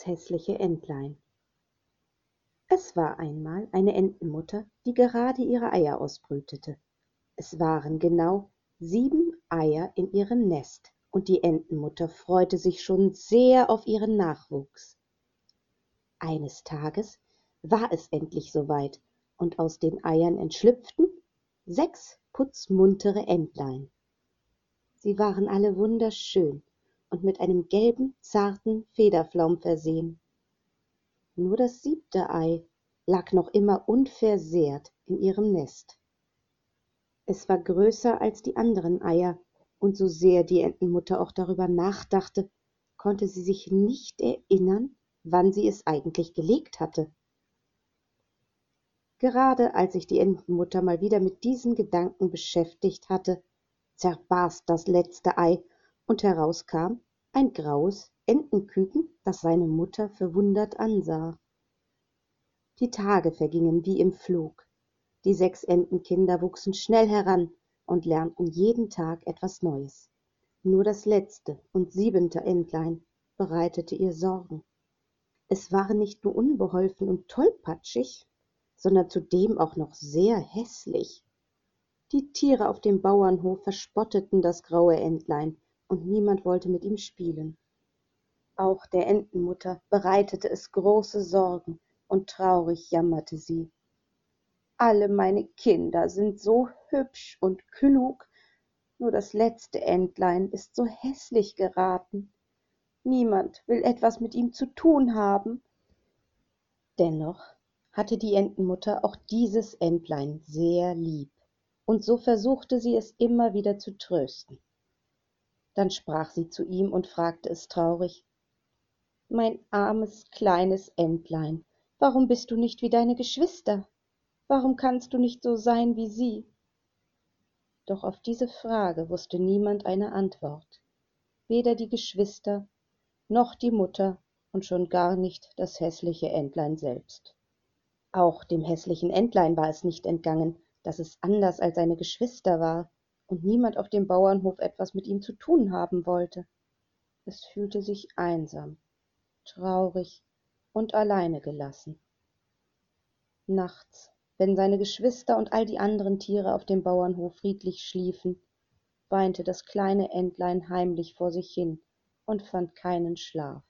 das häßliche Entlein Es war einmal eine Entenmutter, die gerade ihre Eier ausbrütete. Es waren genau sieben Eier in ihrem Nest, und die Entenmutter freute sich schon sehr auf ihren Nachwuchs. Eines Tages war es endlich soweit, und aus den Eiern entschlüpften sechs putzmuntere Entlein. Sie waren alle wunderschön und mit einem gelben, zarten Federflaum versehen. Nur das siebte Ei lag noch immer unversehrt in ihrem Nest. Es war größer als die anderen Eier, und so sehr die Entenmutter auch darüber nachdachte, konnte sie sich nicht erinnern, wann sie es eigentlich gelegt hatte. Gerade als sich die Entenmutter mal wieder mit diesen Gedanken beschäftigt hatte, zerbarst das letzte Ei, und heraus kam ein graues Entenküken, das seine Mutter verwundert ansah. Die Tage vergingen wie im Flug. Die sechs Entenkinder wuchsen schnell heran und lernten jeden Tag etwas Neues. Nur das letzte und siebente Entlein bereitete ihr Sorgen. Es war nicht nur unbeholfen und tollpatschig, sondern zudem auch noch sehr hässlich. Die Tiere auf dem Bauernhof verspotteten das graue Entlein, und niemand wollte mit ihm spielen. Auch der Entenmutter bereitete es große Sorgen, und traurig jammerte sie. Alle meine Kinder sind so hübsch und klug, nur das letzte Entlein ist so hässlich geraten. Niemand will etwas mit ihm zu tun haben. Dennoch hatte die Entenmutter auch dieses Entlein sehr lieb und so versuchte sie es immer wieder zu trösten. Dann sprach sie zu ihm und fragte es traurig Mein armes kleines Entlein, warum bist du nicht wie deine Geschwister? Warum kannst du nicht so sein wie sie? Doch auf diese Frage wusste niemand eine Antwort, weder die Geschwister noch die Mutter und schon gar nicht das häßliche Entlein selbst. Auch dem häßlichen Entlein war es nicht entgangen, dass es anders als seine Geschwister war und niemand auf dem Bauernhof etwas mit ihm zu tun haben wollte. Es fühlte sich einsam, traurig und alleine gelassen. Nachts, wenn seine Geschwister und all die anderen Tiere auf dem Bauernhof friedlich schliefen, weinte das kleine Entlein heimlich vor sich hin und fand keinen Schlaf.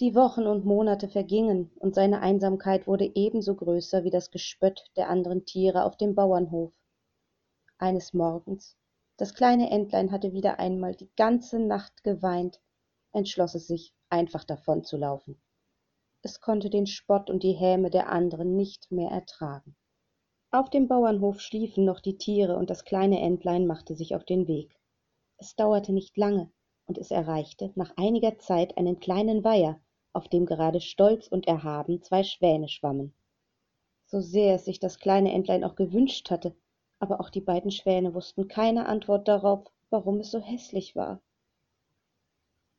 Die Wochen und Monate vergingen, und seine Einsamkeit wurde ebenso größer wie das Gespött der anderen Tiere auf dem Bauernhof. Eines Morgens, das kleine Entlein hatte wieder einmal die ganze Nacht geweint, entschloss es sich, einfach davonzulaufen. Es konnte den Spott und die Häme der anderen nicht mehr ertragen. Auf dem Bauernhof schliefen noch die Tiere, und das kleine Entlein machte sich auf den Weg. Es dauerte nicht lange, und es erreichte nach einiger Zeit einen kleinen Weiher, auf dem gerade stolz und erhaben zwei Schwäne schwammen. So sehr es sich das kleine Entlein auch gewünscht hatte, aber auch die beiden Schwäne wussten keine Antwort darauf, warum es so hässlich war.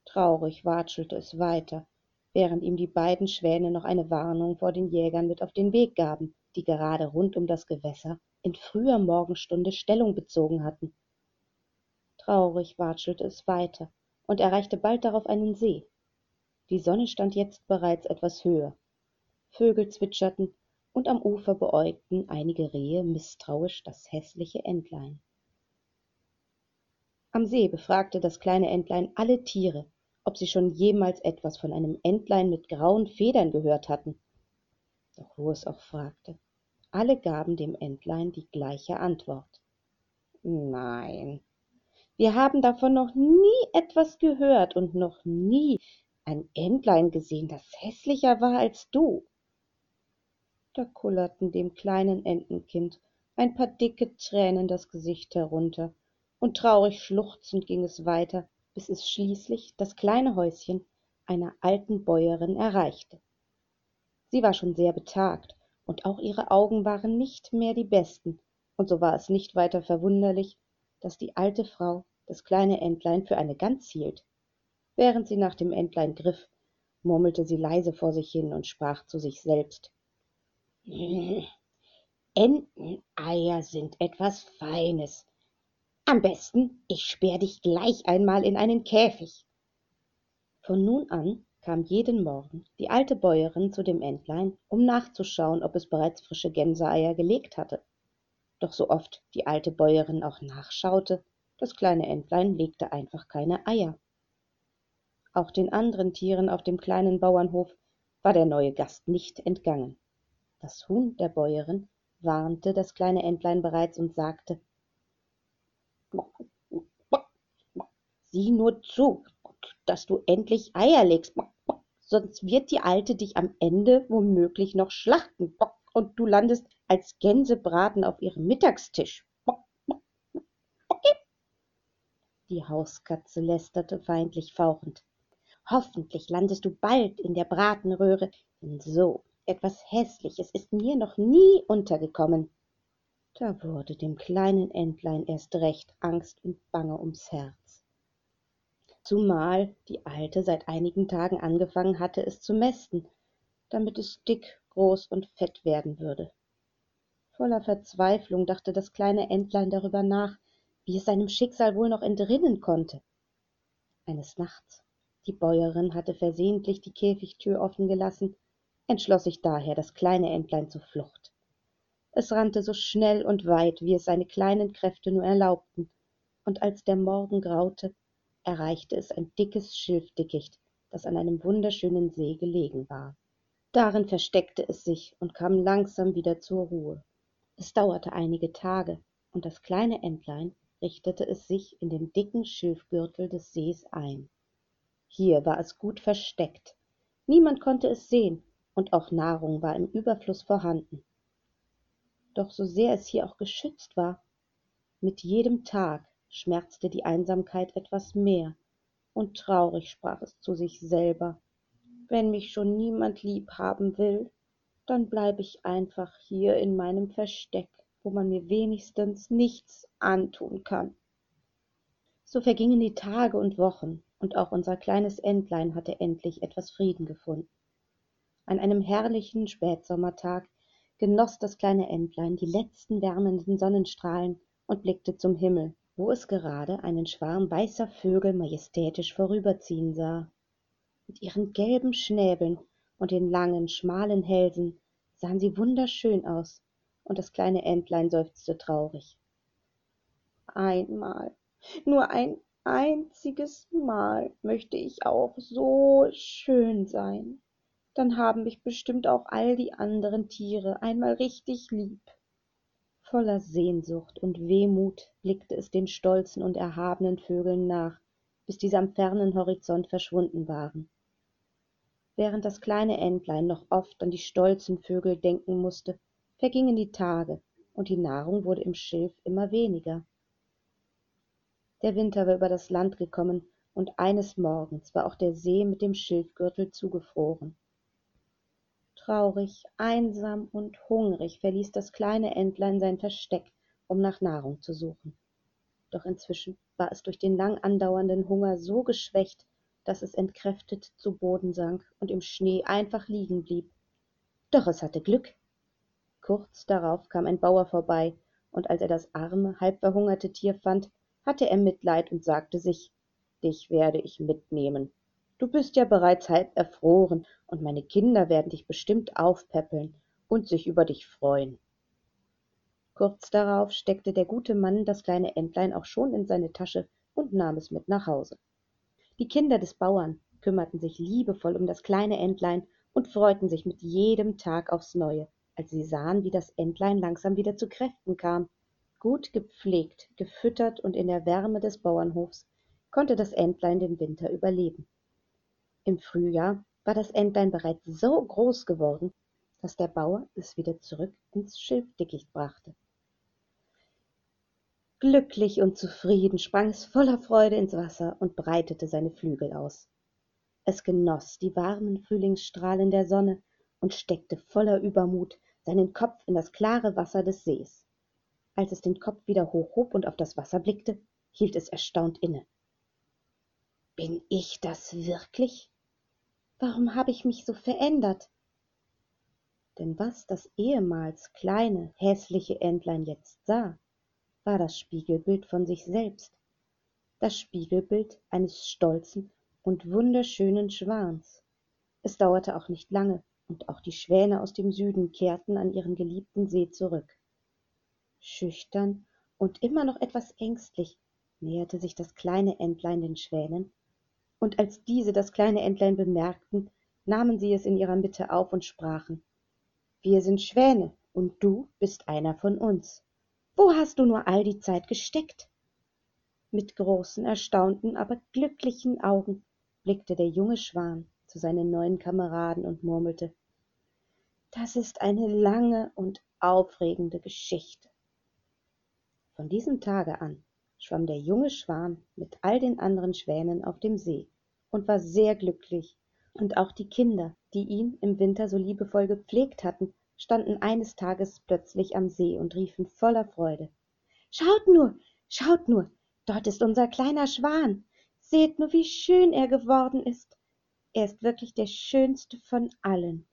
Traurig watschelte es weiter, während ihm die beiden Schwäne noch eine Warnung vor den Jägern mit auf den Weg gaben, die gerade rund um das Gewässer in früher Morgenstunde Stellung bezogen hatten. Traurig watschelte es weiter und erreichte bald darauf einen See die sonne stand jetzt bereits etwas höher vögel zwitscherten und am ufer beäugten einige rehe mißtrauisch das häßliche entlein. Am see befragte das kleine entlein alle tiere ob sie schon jemals etwas von einem entlein mit grauen federn gehört hatten. Doch wo es auch fragte alle gaben dem entlein die gleiche antwort. Nein wir haben davon noch nie etwas gehört und noch nie ein Entlein gesehen, das häßlicher war als du. Da kullerten dem kleinen Entenkind. Ein paar dicke Tränen das Gesicht herunter, und traurig schluchzend ging es weiter, bis es schließlich das kleine Häuschen einer alten Bäuerin erreichte. Sie war schon sehr betagt, und auch ihre Augen waren nicht mehr die besten, und so war es nicht weiter verwunderlich, dass die alte Frau das kleine Entlein für eine Gans hielt. Während sie nach dem entlein griff murmelte sie leise vor sich hin und sprach zu sich selbst enteneier sind etwas feines. Am besten ich sperr dich gleich einmal in einen käfig. Von nun an kam jeden morgen die alte bäuerin zu dem entlein um nachzuschauen ob es bereits frische gänseeier gelegt hatte. Doch so oft die alte bäuerin auch nachschaute das kleine entlein legte einfach keine eier. Auch den anderen tieren auf dem kleinen bauernhof war der neue gast nicht entgangen das huhn der bäuerin warnte das kleine entlein bereits und sagte sieh nur zu dass du endlich eier legst. Sonst wird die alte dich am ende womöglich noch schlachten. Und du landest als gänsebraten auf ihrem mittagstisch. Die hauskatze lästerte feindlich fauchend. Hoffentlich landest du bald in der bratenröhre denn so etwas häßliches ist mir noch nie untergekommen. Da wurde dem kleinen entlein erst recht angst und bange ums herz. Zumal die alte seit einigen tagen angefangen hatte es zu mästen damit es dick groß und fett werden würde. Voller verzweiflung dachte das kleine entlein darüber nach wie es seinem schicksal wohl noch entrinnen konnte. Eines nachts die bäuerin hatte versehentlich die käfigtür offen gelassen entschloss sich daher das kleine entlein zur flucht. Es rannte so schnell und weit wie es seine kleinen kräfte nur erlaubten. Und als der morgen graute erreichte es ein dickes schilfdickicht das an einem wunderschönen see gelegen war. Darin versteckte es sich und kam langsam wieder zur ruhe. Es dauerte einige tage und das kleine entlein richtete es sich in dem dicken schilfgürtel des sees ein. Hier war es gut versteckt. Niemand konnte es sehen und auch nahrung war im überfluß vorhanden. Doch so sehr es hier auch geschützt war mit jedem tag schmerzte die einsamkeit etwas mehr. Und traurig sprach es zu sich selber wenn mich schon niemand lieb haben will dann bleib ich einfach hier in meinem versteck wo man mir wenigstens nichts antun kann. So vergingen die tage und wochen und auch unser kleines entlein hatte endlich etwas frieden gefunden an einem herrlichen spätsommertag genoss das kleine entlein die letzten wärmenden sonnenstrahlen und blickte zum himmel wo es gerade einen schwarm weißer vögel majestätisch vorüberziehen sah. Mit ihren gelben schnäbeln und den langen schmalen hälsen sahen sie wunderschön aus und das kleine entlein seufzte traurig. Einmal nur ein einziges mal möchte ich auch so schön sein dann haben mich bestimmt auch all die anderen tiere einmal richtig lieb. Voller sehnsucht und wehmut blickte es den stolzen und erhabenen vögeln nach bis diese am fernen horizont verschwunden waren. Während das kleine entlein noch oft an die stolzen vögel denken musste vergingen die tage und die nahrung wurde im schilf immer weniger. Der winter war über das land gekommen und eines morgens war auch der see mit dem schilfgürtel zugefroren traurig einsam und hungrig verließ das kleine entlein sein versteck um nach nahrung zu suchen. Doch inzwischen war es durch den lang andauernden hunger so geschwächt dass es entkräftet zu boden sank und im schnee einfach liegen blieb. Doch es hatte glück. Kurz darauf kam ein bauer vorbei und als er das arme halbverhungerte tier fand hatte er mitleid und sagte sich dich werde ich mitnehmen du bist ja bereits halb erfroren und meine kinder werden dich bestimmt aufpäppeln und sich über dich freuen. Kurz darauf steckte der gute mann das kleine entlein auch schon in seine tasche und nahm es mit nach hause. Die kinder des bauern kümmerten sich liebevoll um das kleine entlein und freuten sich mit jedem tag aufs neue als sie sahen wie das entlein langsam wieder zu kräften kam. Gut gepflegt gefüttert und in der wärme des bauernhofs konnte das entlein den winter überleben im frühjahr war das entlein bereits so groß geworden dass der bauer es wieder zurück ins schilfdickicht brachte. Glücklich und zufrieden sprang es voller freude ins wasser und breitete seine flügel aus. Es genoss die warmen frühlingsstrahlen der sonne und steckte voller übermut seinen kopf in das klare wasser des sees. Als es den kopf wieder hochhob und auf das wasser blickte hielt es erstaunt inne. Bin ich das wirklich warum habe ich mich so verändert? Denn was das ehemals kleine häßliche entlein jetzt sah war das spiegelbild von sich selbst. Das spiegelbild eines stolzen und wunderschönen schwans. Es dauerte auch nicht lange und auch die schwäne aus dem süden kehrten an ihren geliebten see zurück. Schüchtern und immer noch etwas ängstlich näherte sich das kleine entlein den schwänen und als diese das kleine entlein bemerkten nahmen sie es in ihrer mitte auf und sprachen wir sind schwäne und du bist einer von uns. Wo hast du nur all die zeit gesteckt? Mit großen erstaunten aber glücklichen augen blickte der junge schwan zu seinen neuen kameraden und murmelte das ist eine lange und aufregende geschichte. Von diesem tage an schwamm der junge schwan mit all den anderen schwänen auf dem see und war sehr glücklich. Und auch die kinder die ihn im winter so liebevoll gepflegt hatten standen eines tages plötzlich am see und riefen voller freude. Schaut nur schaut nur dort ist unser kleiner schwan. Seht nur wie schön er geworden ist. Er ist wirklich der schönste von allen